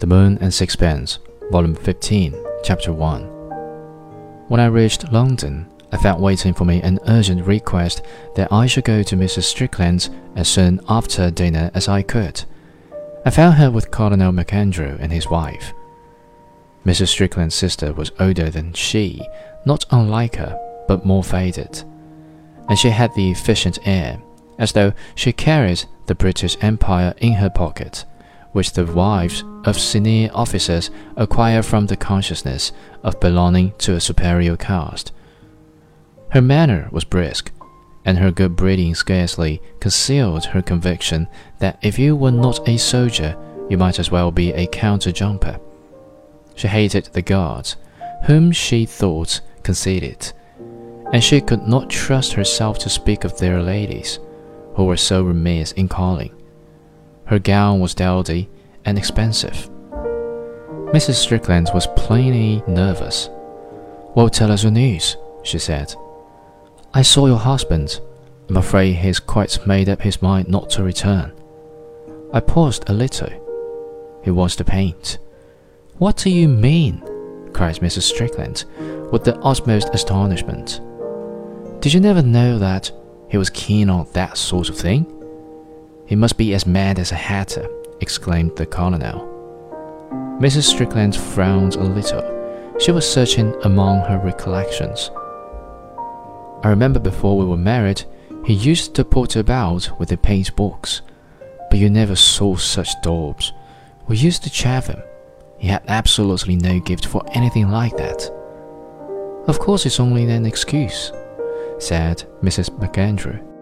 The Moon and Sixpence, Volume 15, Chapter 1. When I reached London, I found waiting for me an urgent request that I should go to Mrs. Strickland's as soon after dinner as I could. I found her with Colonel MacAndrew and his wife. Mrs. Strickland's sister was older than she, not unlike her, but more faded, and she had the efficient air, as though she carried the British Empire in her pocket which the wives of senior officers acquire from the consciousness of belonging to a superior caste. Her manner was brisk, and her good breeding scarcely concealed her conviction that if you were not a soldier, you might as well be a counter jumper. She hated the guards, whom she thought conceited, and she could not trust herself to speak of their ladies, who were so remiss in calling. Her gown was dowdy and expensive. Mrs. Strickland was plainly nervous. Well, tell us your news, she said. I saw your husband. I'm afraid he's quite made up his mind not to return. I paused a little. He wants to paint. What do you mean? cried Mrs. Strickland, with the utmost astonishment. Did you never know that he was keen on that sort of thing? He must be as mad as a hatter, exclaimed the colonel. Mrs. Strickland frowned a little. She was searching among her recollections. I remember before we were married, he used to potter about with a paint box, but you never saw such daubs. We used to chaff him. He had absolutely no gift for anything like that. Of course, it's only an excuse, said Mrs. MacAndrew.